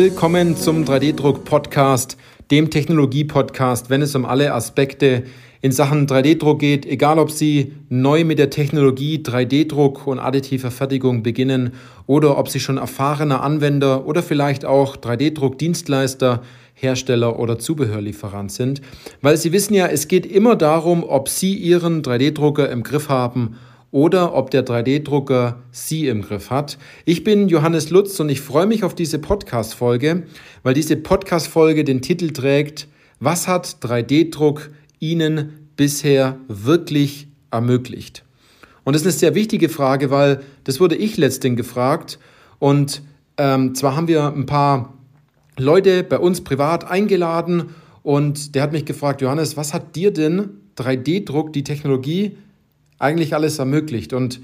Willkommen zum 3D-Druck-Podcast, dem Technologie-Podcast, wenn es um alle Aspekte in Sachen 3D-Druck geht, egal ob Sie neu mit der Technologie 3D-Druck und additiver Fertigung beginnen oder ob Sie schon erfahrener Anwender oder vielleicht auch 3D-Druck-Dienstleister, Hersteller oder Zubehörlieferant sind. Weil Sie wissen ja, es geht immer darum, ob Sie Ihren 3D-Drucker im Griff haben oder ob der 3D-Drucker Sie im Griff hat. Ich bin Johannes Lutz und ich freue mich auf diese Podcast-Folge, weil diese Podcast-Folge den Titel trägt, was hat 3D-Druck Ihnen bisher wirklich ermöglicht? Und das ist eine sehr wichtige Frage, weil das wurde ich letztens gefragt und ähm, zwar haben wir ein paar Leute bei uns privat eingeladen und der hat mich gefragt, Johannes, was hat dir denn 3D-Druck, die Technologie, eigentlich alles ermöglicht? Und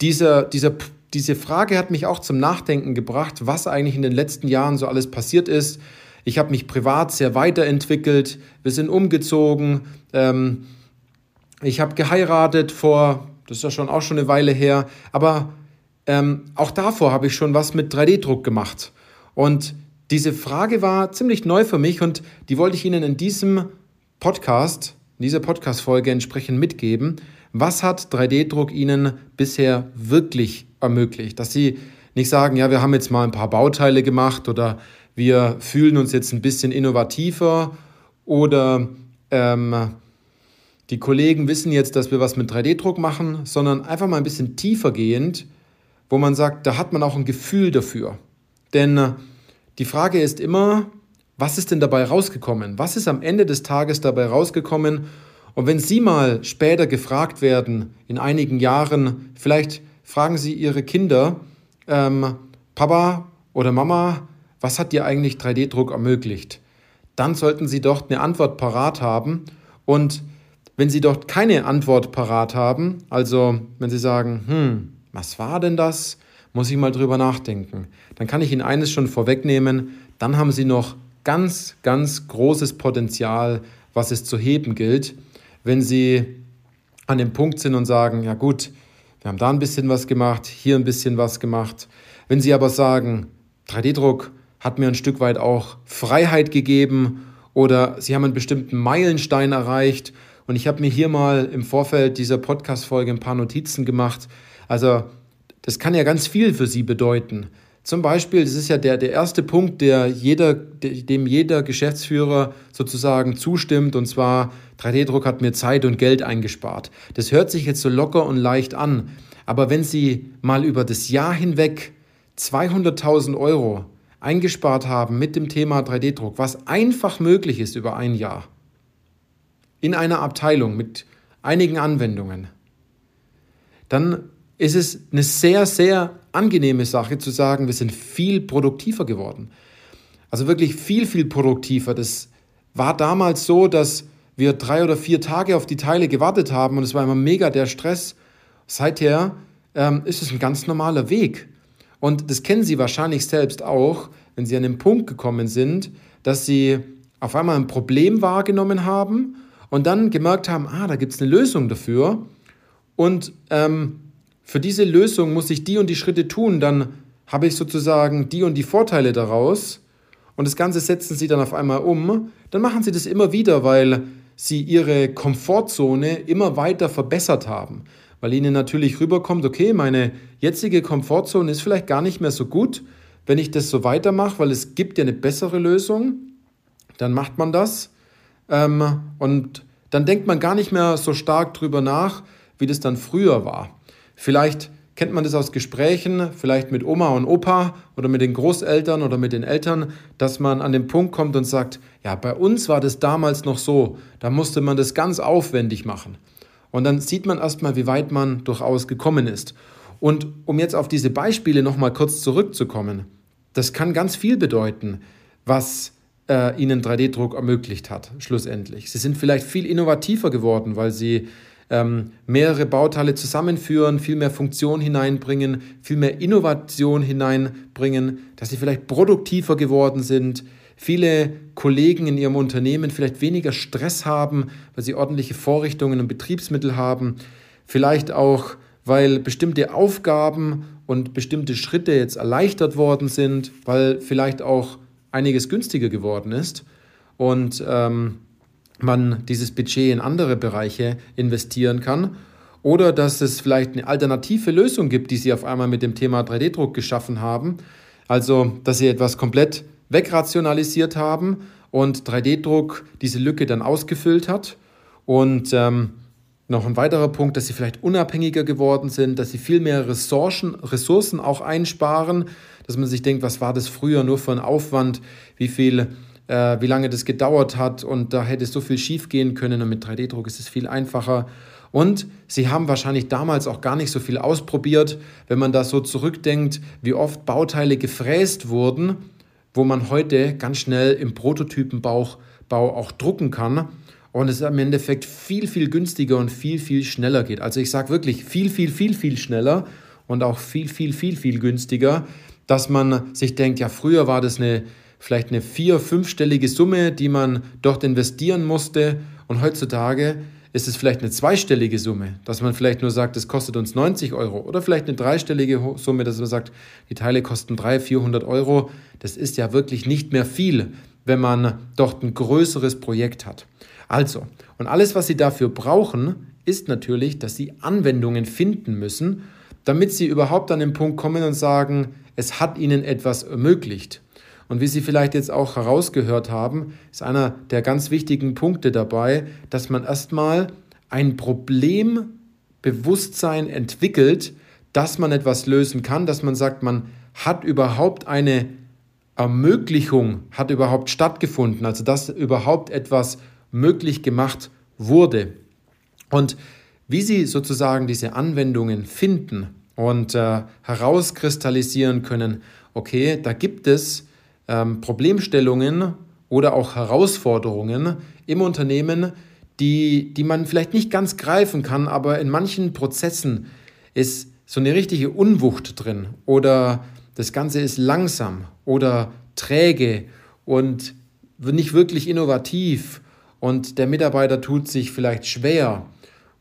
dieser, dieser, diese Frage hat mich auch zum Nachdenken gebracht, was eigentlich in den letzten Jahren so alles passiert ist. Ich habe mich privat sehr weiterentwickelt, wir sind umgezogen, ähm, ich habe geheiratet vor, das ist ja schon auch schon eine Weile her, aber ähm, auch davor habe ich schon was mit 3D-Druck gemacht. Und diese Frage war ziemlich neu für mich und die wollte ich Ihnen in diesem Podcast, in dieser Podcast-Folge entsprechend mitgeben. Was hat 3D-Druck Ihnen bisher wirklich ermöglicht? Dass Sie nicht sagen, ja, wir haben jetzt mal ein paar Bauteile gemacht oder wir fühlen uns jetzt ein bisschen innovativer oder ähm, die Kollegen wissen jetzt, dass wir was mit 3D-Druck machen, sondern einfach mal ein bisschen tiefer gehend, wo man sagt, da hat man auch ein Gefühl dafür. Denn die Frage ist immer, was ist denn dabei rausgekommen? Was ist am Ende des Tages dabei rausgekommen? Und wenn Sie mal später gefragt werden, in einigen Jahren, vielleicht fragen Sie Ihre Kinder, ähm, Papa oder Mama, was hat dir eigentlich 3D-Druck ermöglicht? Dann sollten Sie dort eine Antwort parat haben. Und wenn Sie dort keine Antwort parat haben, also wenn Sie sagen, hm, was war denn das? muss ich mal drüber nachdenken. Dann kann ich Ihnen eines schon vorwegnehmen, dann haben Sie noch ganz, ganz großes Potenzial, was es zu heben gilt, wenn Sie an dem Punkt sind und sagen, ja gut, wir haben da ein bisschen was gemacht, hier ein bisschen was gemacht. Wenn Sie aber sagen, 3D-Druck hat mir ein Stück weit auch Freiheit gegeben oder Sie haben einen bestimmten Meilenstein erreicht und ich habe mir hier mal im Vorfeld dieser Podcast-Folge ein paar Notizen gemacht. Also das kann ja ganz viel für Sie bedeuten. Zum Beispiel, das ist ja der, der erste Punkt, der jeder, dem jeder Geschäftsführer sozusagen zustimmt, und zwar 3D-Druck hat mir Zeit und Geld eingespart. Das hört sich jetzt so locker und leicht an, aber wenn Sie mal über das Jahr hinweg 200.000 Euro eingespart haben mit dem Thema 3D-Druck, was einfach möglich ist über ein Jahr, in einer Abteilung mit einigen Anwendungen, dann ist es eine sehr, sehr angenehme Sache zu sagen, wir sind viel produktiver geworden. Also wirklich viel, viel produktiver. Das war damals so, dass wir drei oder vier Tage auf die Teile gewartet haben und es war immer mega der Stress. Seither ähm, ist es ein ganz normaler Weg. Und das kennen Sie wahrscheinlich selbst auch, wenn Sie an den Punkt gekommen sind, dass Sie auf einmal ein Problem wahrgenommen haben und dann gemerkt haben, ah, da gibt es eine Lösung dafür. Und ähm, für diese Lösung muss ich die und die Schritte tun, dann habe ich sozusagen die und die Vorteile daraus und das Ganze setzen Sie dann auf einmal um, dann machen Sie das immer wieder, weil Sie Ihre Komfortzone immer weiter verbessert haben. Weil Ihnen natürlich rüberkommt, okay, meine jetzige Komfortzone ist vielleicht gar nicht mehr so gut, wenn ich das so weitermache, weil es gibt ja eine bessere Lösung, dann macht man das ähm, und dann denkt man gar nicht mehr so stark drüber nach, wie das dann früher war. Vielleicht kennt man das aus Gesprächen, vielleicht mit Oma und Opa oder mit den Großeltern oder mit den Eltern, dass man an den Punkt kommt und sagt, ja, bei uns war das damals noch so, da musste man das ganz aufwendig machen. Und dann sieht man erstmal, wie weit man durchaus gekommen ist. Und um jetzt auf diese Beispiele nochmal kurz zurückzukommen, das kann ganz viel bedeuten, was äh, ihnen 3D-Druck ermöglicht hat, schlussendlich. Sie sind vielleicht viel innovativer geworden, weil sie ähm, mehrere Bauteile zusammenführen, viel mehr Funktion hineinbringen, viel mehr Innovation hineinbringen, dass sie vielleicht produktiver geworden sind, viele Kollegen in ihrem Unternehmen vielleicht weniger Stress haben, weil sie ordentliche Vorrichtungen und Betriebsmittel haben, vielleicht auch, weil bestimmte Aufgaben und bestimmte Schritte jetzt erleichtert worden sind, weil vielleicht auch einiges günstiger geworden ist. Und ähm, man dieses Budget in andere Bereiche investieren kann. Oder dass es vielleicht eine alternative Lösung gibt, die Sie auf einmal mit dem Thema 3D-Druck geschaffen haben. Also, dass Sie etwas komplett wegrationalisiert haben und 3D-Druck diese Lücke dann ausgefüllt hat. Und ähm, noch ein weiterer Punkt, dass sie vielleicht unabhängiger geworden sind, dass sie viel mehr Ressourcen, Ressourcen auch einsparen, dass man sich denkt, was war das früher nur für ein Aufwand, wie viel, äh, wie lange das gedauert hat und da hätte so viel schief gehen können und mit 3D-Druck ist es viel einfacher. Und sie haben wahrscheinlich damals auch gar nicht so viel ausprobiert, wenn man da so zurückdenkt, wie oft Bauteile gefräst wurden, wo man heute ganz schnell im Prototypenbau auch drucken kann und es im Endeffekt viel, viel günstiger und viel, viel schneller geht. Also ich sage wirklich viel, viel, viel, viel schneller und auch viel, viel, viel, viel günstiger, dass man sich denkt, ja, früher war das eine, vielleicht eine vier-, fünfstellige Summe, die man dort investieren musste und heutzutage ist es vielleicht eine zweistellige Summe, dass man vielleicht nur sagt, es kostet uns 90 Euro oder vielleicht eine dreistellige Summe, dass man sagt, die Teile kosten 300, 400 Euro. Das ist ja wirklich nicht mehr viel, wenn man dort ein größeres Projekt hat. Also, und alles, was Sie dafür brauchen, ist natürlich, dass Sie Anwendungen finden müssen, damit Sie überhaupt an den Punkt kommen und sagen, es hat Ihnen etwas ermöglicht. Und wie Sie vielleicht jetzt auch herausgehört haben, ist einer der ganz wichtigen Punkte dabei, dass man erstmal ein Problembewusstsein entwickelt, dass man etwas lösen kann, dass man sagt, man hat überhaupt eine Ermöglichung, hat überhaupt stattgefunden, also dass überhaupt etwas möglich gemacht wurde. Und wie Sie sozusagen diese Anwendungen finden und äh, herauskristallisieren können, okay, da gibt es ähm, Problemstellungen oder auch Herausforderungen im Unternehmen, die, die man vielleicht nicht ganz greifen kann, aber in manchen Prozessen ist so eine richtige Unwucht drin oder das Ganze ist langsam oder träge und nicht wirklich innovativ und der Mitarbeiter tut sich vielleicht schwer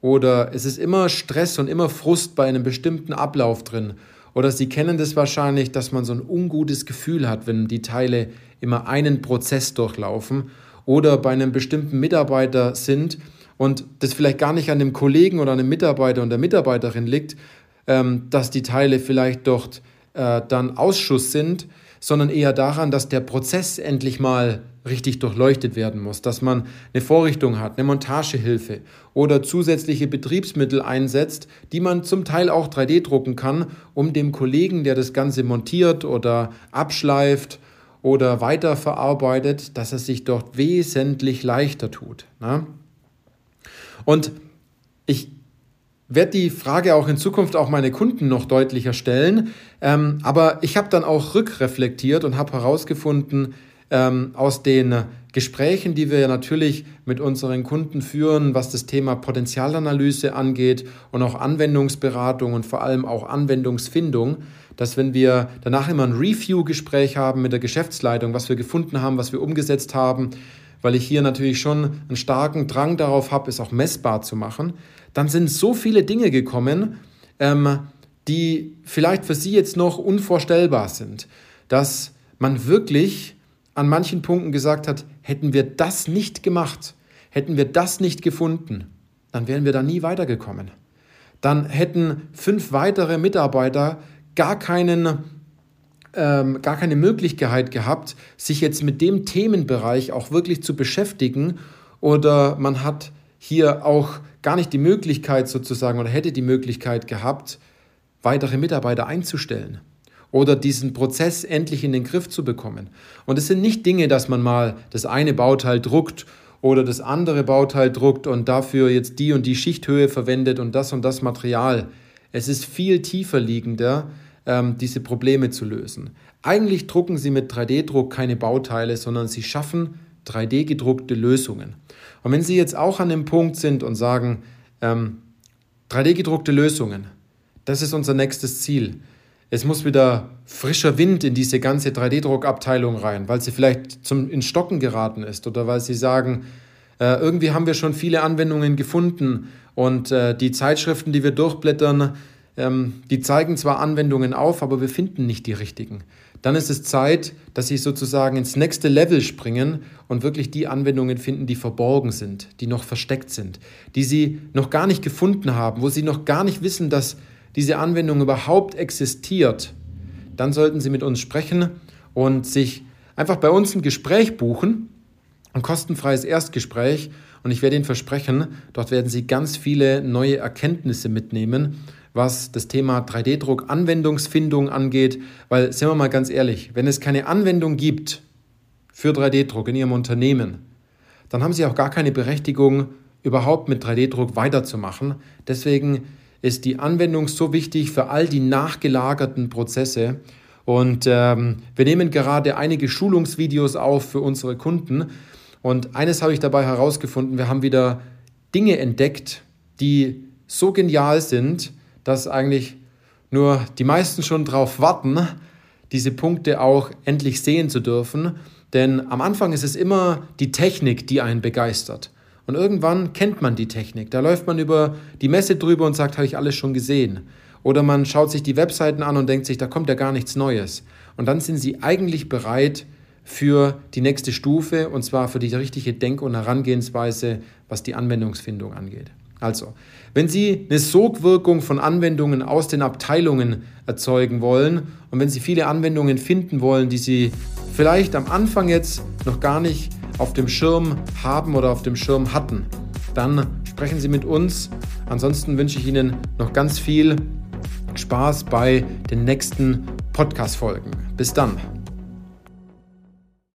oder es ist immer Stress und immer Frust bei einem bestimmten Ablauf drin. Oder Sie kennen das wahrscheinlich, dass man so ein ungutes Gefühl hat, wenn die Teile immer einen Prozess durchlaufen oder bei einem bestimmten Mitarbeiter sind und das vielleicht gar nicht an dem Kollegen oder an dem Mitarbeiter und der Mitarbeiterin liegt, ähm, dass die Teile vielleicht dort äh, dann Ausschuss sind, sondern eher daran, dass der Prozess endlich mal richtig durchleuchtet werden muss, dass man eine Vorrichtung hat, eine Montagehilfe oder zusätzliche Betriebsmittel einsetzt, die man zum Teil auch 3D drucken kann, um dem Kollegen, der das Ganze montiert oder abschleift oder weiterverarbeitet, dass er sich dort wesentlich leichter tut. Ne? Und ich werde die Frage auch in Zukunft auch meine Kunden noch deutlicher stellen, ähm, aber ich habe dann auch rückreflektiert und habe herausgefunden, ähm, aus den Gesprächen, die wir natürlich mit unseren Kunden führen, was das Thema Potenzialanalyse angeht und auch Anwendungsberatung und vor allem auch Anwendungsfindung, dass wenn wir danach immer ein Review-Gespräch haben mit der Geschäftsleitung, was wir gefunden haben, was wir umgesetzt haben, weil ich hier natürlich schon einen starken Drang darauf habe, es auch messbar zu machen, dann sind so viele Dinge gekommen, ähm, die vielleicht für Sie jetzt noch unvorstellbar sind, dass man wirklich an manchen Punkten gesagt hat, hätten wir das nicht gemacht, hätten wir das nicht gefunden, dann wären wir da nie weitergekommen. Dann hätten fünf weitere Mitarbeiter gar keinen ähm, gar keine Möglichkeit gehabt, sich jetzt mit dem Themenbereich auch wirklich zu beschäftigen oder man hat hier auch gar nicht die Möglichkeit sozusagen oder hätte die Möglichkeit gehabt, weitere Mitarbeiter einzustellen oder diesen Prozess endlich in den Griff zu bekommen. Und es sind nicht Dinge, dass man mal das eine Bauteil druckt oder das andere Bauteil druckt und dafür jetzt die und die Schichthöhe verwendet und das und das Material. Es ist viel tiefer liegender, ähm, diese Probleme zu lösen. Eigentlich drucken Sie mit 3D-Druck keine Bauteile, sondern Sie schaffen 3D-gedruckte Lösungen. Und wenn Sie jetzt auch an dem Punkt sind und sagen, ähm, 3D-gedruckte Lösungen, das ist unser nächstes Ziel, es muss wieder frischer Wind in diese ganze 3D-Druckabteilung rein, weil sie vielleicht zum, in Stocken geraten ist oder weil sie sagen, äh, irgendwie haben wir schon viele Anwendungen gefunden und äh, die Zeitschriften, die wir durchblättern, ähm, die zeigen zwar Anwendungen auf, aber wir finden nicht die richtigen. Dann ist es Zeit, dass Sie sozusagen ins nächste Level springen und wirklich die Anwendungen finden, die verborgen sind, die noch versteckt sind, die Sie noch gar nicht gefunden haben, wo Sie noch gar nicht wissen, dass diese Anwendung überhaupt existiert. Dann sollten Sie mit uns sprechen und sich einfach bei uns ein Gespräch buchen, ein kostenfreies Erstgespräch. Und ich werde Ihnen versprechen, dort werden Sie ganz viele neue Erkenntnisse mitnehmen was das Thema 3D-Druck Anwendungsfindung angeht, weil, sind wir mal ganz ehrlich, wenn es keine Anwendung gibt für 3D-Druck in Ihrem Unternehmen, dann haben Sie auch gar keine Berechtigung, überhaupt mit 3D-Druck weiterzumachen. Deswegen ist die Anwendung so wichtig für all die nachgelagerten Prozesse. Und ähm, wir nehmen gerade einige Schulungsvideos auf für unsere Kunden. Und eines habe ich dabei herausgefunden, wir haben wieder Dinge entdeckt, die so genial sind, dass eigentlich nur die meisten schon darauf warten, diese Punkte auch endlich sehen zu dürfen. Denn am Anfang ist es immer die Technik, die einen begeistert. Und irgendwann kennt man die Technik. Da läuft man über die Messe drüber und sagt, habe ich alles schon gesehen. Oder man schaut sich die Webseiten an und denkt sich, da kommt ja gar nichts Neues. Und dann sind sie eigentlich bereit für die nächste Stufe und zwar für die richtige Denk- und Herangehensweise, was die Anwendungsfindung angeht. Also, wenn Sie eine Sogwirkung von Anwendungen aus den Abteilungen erzeugen wollen und wenn Sie viele Anwendungen finden wollen, die Sie vielleicht am Anfang jetzt noch gar nicht auf dem Schirm haben oder auf dem Schirm hatten, dann sprechen Sie mit uns. Ansonsten wünsche ich Ihnen noch ganz viel Spaß bei den nächsten Podcast-Folgen. Bis dann.